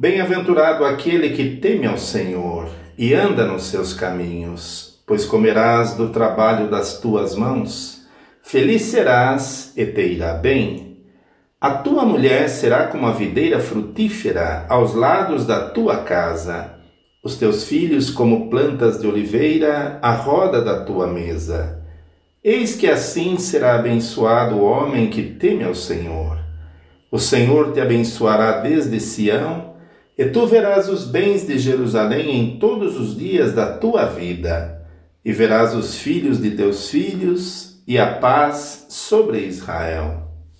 Bem-aventurado aquele que teme ao Senhor e anda nos seus caminhos, pois comerás do trabalho das tuas mãos. Feliz serás e te irá bem. A tua mulher será como a videira frutífera aos lados da tua casa, os teus filhos como plantas de oliveira à roda da tua mesa. Eis que assim será abençoado o homem que teme ao Senhor. O Senhor te abençoará desde Sião, e tu verás os bens de Jerusalém em todos os dias da tua vida, e verás os filhos de teus filhos e a paz sobre Israel.